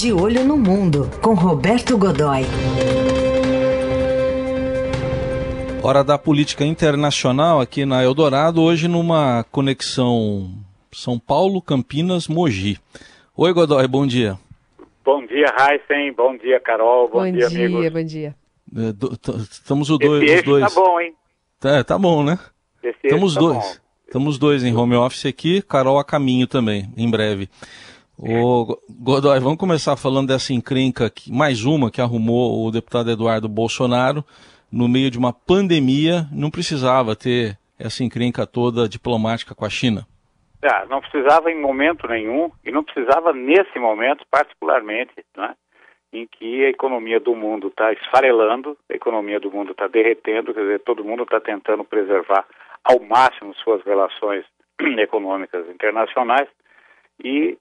De Olho no Mundo, com Roberto Godoy. Hora da política internacional aqui na Eldorado, hoje numa conexão São Paulo, Campinas, Mogi. Oi, Godoy, bom dia. Bom dia, Heisen. Bom dia, Carol. Bom, bom dia, dia, amigos. Bom dia, é, Estamos os dois. Esse os dois. tá bom, hein? Tá, tá bom, né? Esse Estamos tá dois. Bom. Estamos dois em home office aqui, Carol a caminho também, em breve. Ô, Godoy, vamos começar falando dessa encrenca, que, mais uma que arrumou o deputado Eduardo Bolsonaro no meio de uma pandemia. Não precisava ter essa encrenca toda diplomática com a China. Ah, não precisava em momento nenhum, e não precisava nesse momento particularmente, né, em que a economia do mundo está esfarelando, a economia do mundo está derretendo, quer dizer, todo mundo está tentando preservar ao máximo suas relações econômicas internacionais, e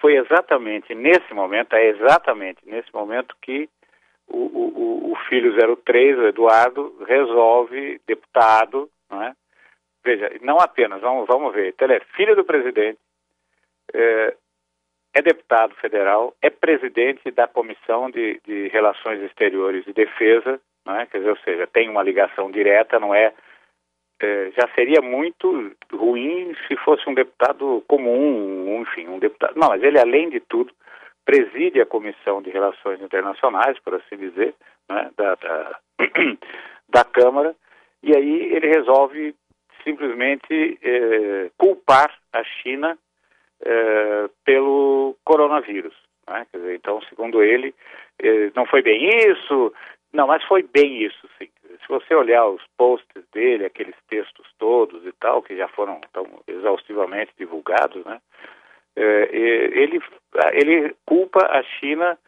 foi exatamente nesse momento, é exatamente nesse momento que o, o, o filho 03, o Eduardo, resolve, deputado, não é? Veja, não apenas, vamos, vamos ver, então ele é filho do presidente, é, é deputado federal, é presidente da Comissão de, de Relações Exteriores e Defesa, não é? quer dizer, ou seja, tem uma ligação direta, não é é, já seria muito ruim se fosse um deputado comum, um, enfim, um deputado. Não, mas ele, além de tudo, preside a Comissão de Relações Internacionais, por assim dizer, né, da, da, da, Câmara, e aí ele resolve simplesmente é, culpar a China é, pelo coronavírus. Né? Dizer, então, segundo ele, é, não foi bem isso, não, mas foi bem isso, sim se você olhar os posts dele, aqueles textos todos e tal, que já foram tão exaustivamente divulgados, né? É, ele, ele culpa a China,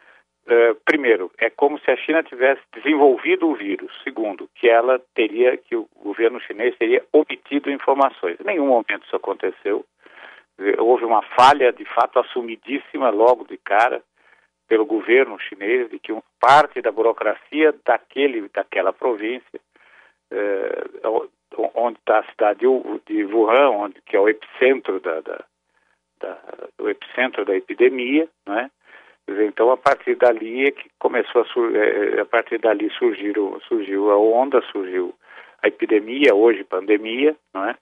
é, primeiro, é como se a China tivesse desenvolvido o vírus. Segundo, que ela teria, que o governo chinês teria obtido informações. Em nenhum momento isso aconteceu. Houve uma falha, de fato, assumidíssima logo de cara pelo governo chinês de que parte da burocracia daquele, daquela província, eh, onde está a cidade de Wuhan, onde, que é o epicentro da, da, da o epicentro da epidemia, né? Então a partir dali é que começou a, sur eh, a partir dali surgiram, surgiu a onda, surgiu a epidemia, hoje pandemia, não é?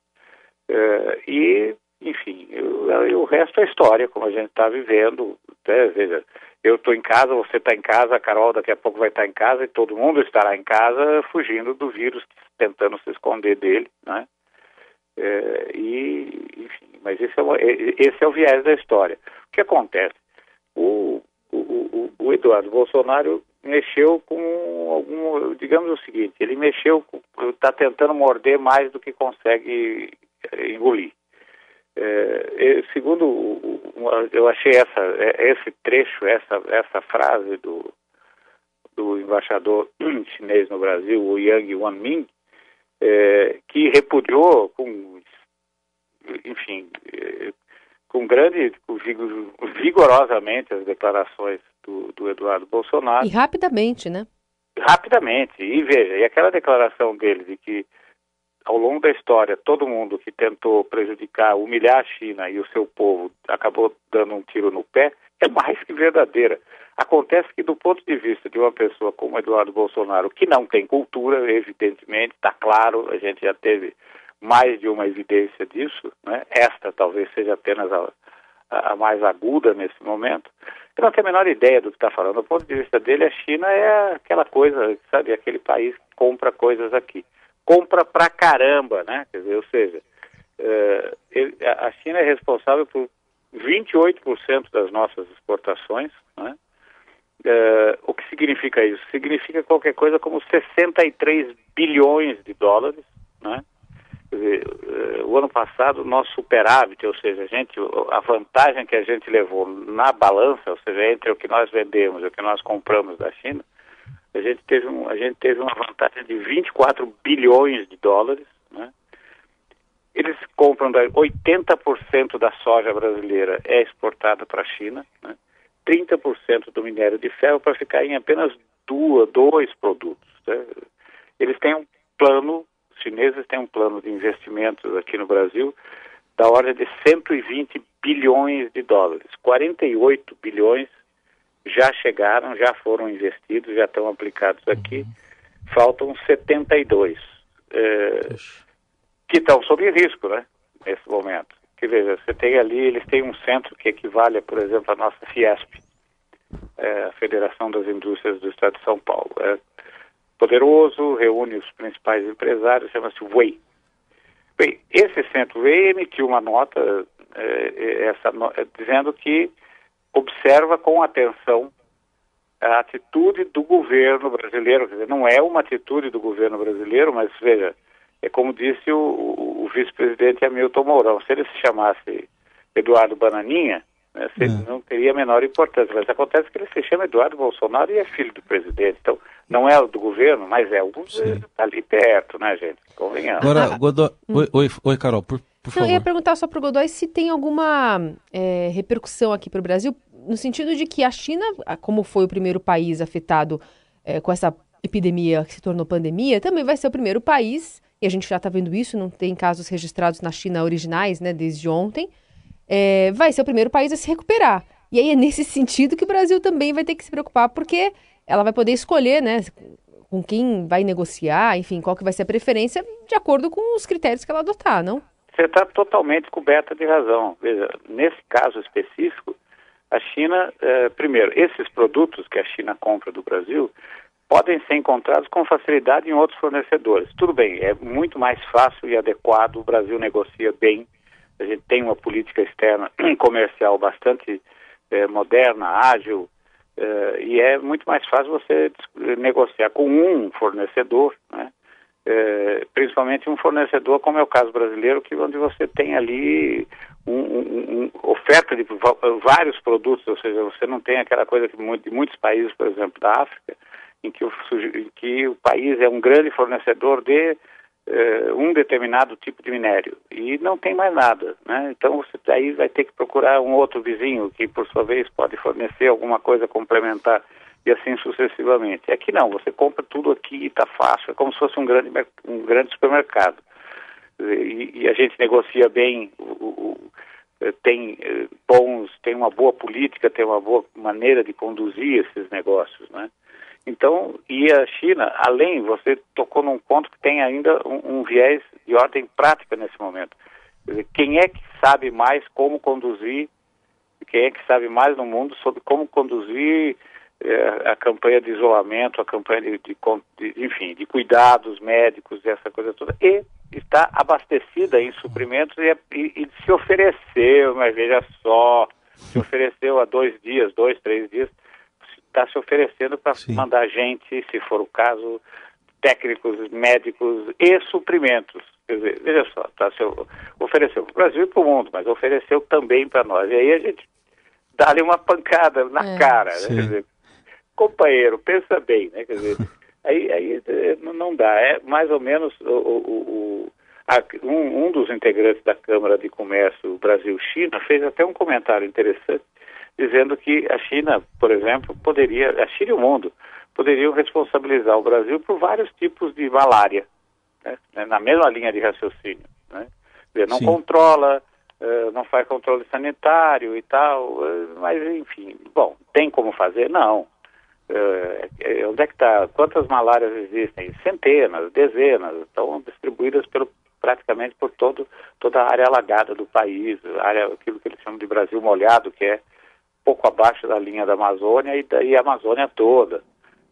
Eh, e enfim, o, o resto é história, como a gente está vivendo. Até, veja, eu estou em casa, você está em casa, a Carol daqui a pouco vai estar em casa e todo mundo estará em casa fugindo do vírus, tentando se esconder dele, né? É, e, enfim, mas esse é, o, esse é o viés da história. O que acontece? O, o, o, o Eduardo Bolsonaro mexeu com algum, digamos o seguinte, ele mexeu, está tentando morder mais do que consegue engolir. É, segundo, eu achei essa, é, esse trecho, essa, essa frase do, do embaixador chinês no Brasil, o Yang Wanming, é, que repudiou com, enfim, é, com grande, com vigorosamente as declarações do, do Eduardo Bolsonaro. E rapidamente, né? Rapidamente. E veja, e aquela declaração dele de que ao longo da história, todo mundo que tentou prejudicar, humilhar a China e o seu povo acabou dando um tiro no pé, é mais que verdadeira. Acontece que, do ponto de vista de uma pessoa como Eduardo Bolsonaro, que não tem cultura, evidentemente, está claro, a gente já teve mais de uma evidência disso, né? esta talvez seja apenas a, a, mais aguda nesse momento. Eu não tenho a menor ideia do que está falando. Do ponto de vista dele, a China é aquela coisa, sabe, aquele país que compra coisas aqui compra pra caramba, né? Quer dizer, ou seja, uh, ele, a China é responsável por 28% das nossas exportações, né? Uh, o que significa isso? Significa qualquer coisa como 63 bilhões de dólares, né? Dizer, uh, o ano passado, nosso superávit, ou seja, a, gente, a vantagem que a gente levou na balança, ou seja, entre o que nós vendemos e o que nós compramos da China, a gente teve, um, a gente teve uma vantagem de 24 bilhões de dólares. Né? Eles compram 80% da soja brasileira é exportada para a China, né? 30% do minério de ferro para ficar em apenas duas, dois produtos. Né? Eles têm um plano, os chineses têm um plano de investimentos aqui no Brasil da ordem de 120 bilhões de dólares. 48 bilhões já chegaram, já foram investidos, já estão aplicados aqui. Faltam 72 é, que estão sob risco, né? Nesse momento. Que veja, você tem ali, eles têm um centro que equivale, por exemplo, à nossa Fiesp, é, a Federação das Indústrias do Estado de São Paulo. É poderoso, reúne os principais empresários, chama-se WEI. Bem, esse centro WEI emitiu uma nota, é, essa, dizendo que observa com atenção a atitude do governo brasileiro. Quer dizer, não é uma atitude do governo brasileiro, mas veja, é como disse o, o, o vice-presidente Hamilton Mourão, se ele se chamasse Eduardo Bananinha, né, é. não teria a menor importância. Mas acontece que ele se chama Eduardo Bolsonaro e é filho do presidente. Então, não é do governo, mas é o governo, está ali perto, né, gente? Convenhamos. Agora, Godoy, oi, oi, oi, Carol, por, por favor. Eu ia perguntar só para o Godoy se tem alguma é, repercussão aqui para o Brasil, no sentido de que a China, como foi o primeiro país afetado é, com essa epidemia que se tornou pandemia, também vai ser o primeiro país, e a gente já está vendo isso, não tem casos registrados na China originais, né, desde ontem, é, vai ser o primeiro país a se recuperar. E aí é nesse sentido que o Brasil também vai ter que se preocupar, porque ela vai poder escolher, né, com quem vai negociar, enfim, qual que vai ser a preferência, de acordo com os critérios que ela adotar, não? Você está totalmente coberta de razão. Veja, nesse caso específico, a China, eh, primeiro, esses produtos que a China compra do Brasil podem ser encontrados com facilidade em outros fornecedores. Tudo bem, é muito mais fácil e adequado, o Brasil negocia bem, a gente tem uma política externa comercial bastante eh, moderna, ágil, eh, e é muito mais fácil você negociar com um fornecedor, né? É, principalmente um fornecedor como é o caso brasileiro, que onde você tem ali um, um, um, oferta de vários produtos, ou seja, você não tem aquela coisa que de muitos países, por exemplo, da África, em que o, em que o país é um grande fornecedor de uh, um determinado tipo de minério e não tem mais nada, né? Então você aí vai ter que procurar um outro vizinho que, por sua vez, pode fornecer alguma coisa complementar e assim sucessivamente. Aqui não, você compra tudo aqui e está fácil, é como se fosse um grande, um grande supermercado. E, e a gente negocia bem, o, o, eh, tem eh, bons, tem uma boa política, tem uma boa maneira de conduzir esses negócios, né? Então, e a China, além, você tocou num ponto que tem ainda um, um viés de ordem prática nesse momento. Dizer, quem é que sabe mais como conduzir, quem é que sabe mais no mundo sobre como conduzir é, a campanha de isolamento, a campanha de, de, de, enfim, de cuidados médicos, essa coisa toda, e está abastecida em suprimentos e, e, e se ofereceu, mas veja só, se ofereceu há dois dias, dois, três dias, está se oferecendo para mandar gente, se for o caso, técnicos, médicos e suprimentos. Quer dizer, veja só, tá, se ofereceu para o Brasil e para o mundo, mas ofereceu também para nós. E aí a gente dá-lhe uma pancada na é. cara. Né? Quer dizer, companheiro, pensa bem, né? Quer dizer, aí, aí eh, não dá. É mais ou menos o, o, o um, um, dos integrantes da Câmara de Comércio Brasil-China fez até um comentário interessante, dizendo que a China, por exemplo, poderia, a China e o mundo, poderiam responsabilizar o Brasil por vários tipos de malária, né? na mesma linha de raciocínio. Né? Dizer, não Sim. controla, uh, não faz controle sanitário e tal, uh, mas enfim, bom, tem como fazer? Não. Uh, onde é que está? Quantas malárias existem? Centenas, dezenas, estão distribuídas pelo, praticamente por todo, toda a área alagada do país, área, aquilo que eles chamam de Brasil molhado, que é pouco abaixo da linha da Amazônia e, da, e a Amazônia toda.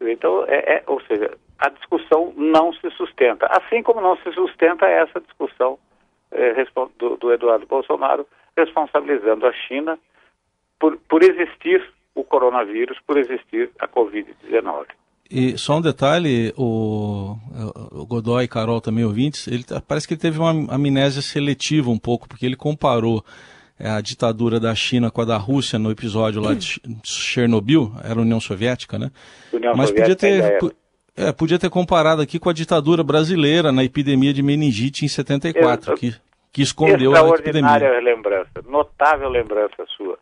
Então, é, é, ou seja, a discussão não se sustenta, assim como não se sustenta essa discussão é, do, do Eduardo Bolsonaro responsabilizando a China por, por existir o coronavírus por existir a Covid-19. E só um detalhe, o, o Godoy e Carol também ouvintes, ele tá, parece que ele teve uma amnésia seletiva um pouco, porque ele comparou a ditadura da China com a da Rússia no episódio lá de Chernobyl, era a União Soviética, né? União Mas Soviética podia ter, é, podia ter comparado aqui com a ditadura brasileira na epidemia de meningite em 74, Eu, que, que escondeu a epidemia. Extraordinária lembrança, notável lembrança sua.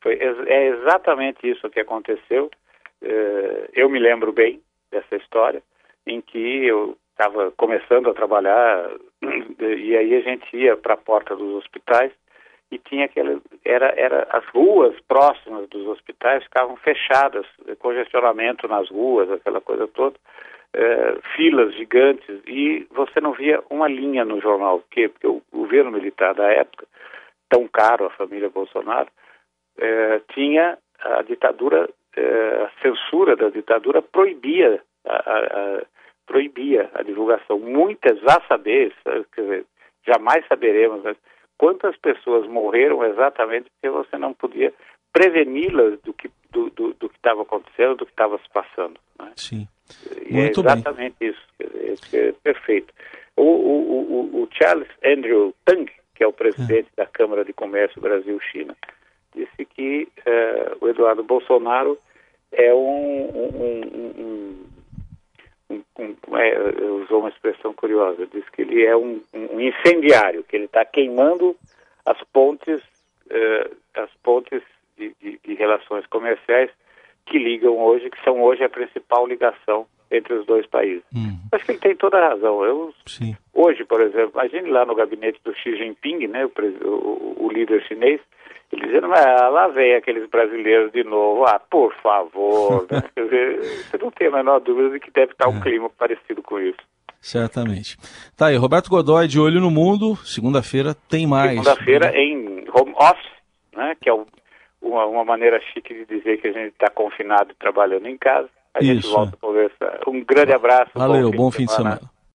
Foi, é exatamente isso que aconteceu. É, eu me lembro bem dessa história, em que eu estava começando a trabalhar e aí a gente ia para a porta dos hospitais e tinha aquele era era as ruas próximas dos hospitais ficavam fechadas congestionamento nas ruas aquela coisa toda é, filas gigantes e você não via uma linha no jornal. Quê? Porque o governo militar da época tão caro à família Bolsonaro é, tinha a ditadura é, a censura da ditadura proibia a, a, a, proibia a divulgação. Muitas a saber quer dizer, jamais saberemos mas quantas pessoas morreram exatamente porque você não podia preveni-las do que do, do, do que estava acontecendo, do que estava se passando. Né? Sim. E Muito é exatamente bem. isso. É, é perfeito. O, o, o, o, Charles Andrew Tang, que é o presidente é. da Câmara de Comércio Brasil-China, disse que uh, o Eduardo Bolsonaro é um, um, um um, é, usou uma expressão curiosa, diz que ele é um, um incendiário, que ele está queimando as pontes, uh, as pontes de, de, de, relações comerciais que ligam hoje, que são hoje a principal ligação entre os dois países. Hum. Acho que ele tem toda a razão. Eu, hoje, por exemplo, imagine lá no gabinete do Xi Jinping, né, o, o, o líder chinês, ele dizendo, mas lá vem aqueles brasileiros de novo. Ah, por favor. Né? Quer dizer, você não tem a menor dúvida de que deve estar um é. clima parecido com isso. Certamente. Tá aí, Roberto Godoy, de Olho no Mundo. Segunda-feira tem mais. Segunda-feira em home office, né? Que é uma, uma maneira chique de dizer que a gente está confinado e trabalhando em casa. A Isso. gente volta a conversar. Um grande abraço. Valeu, bom fim, bom fim de semana. De semana.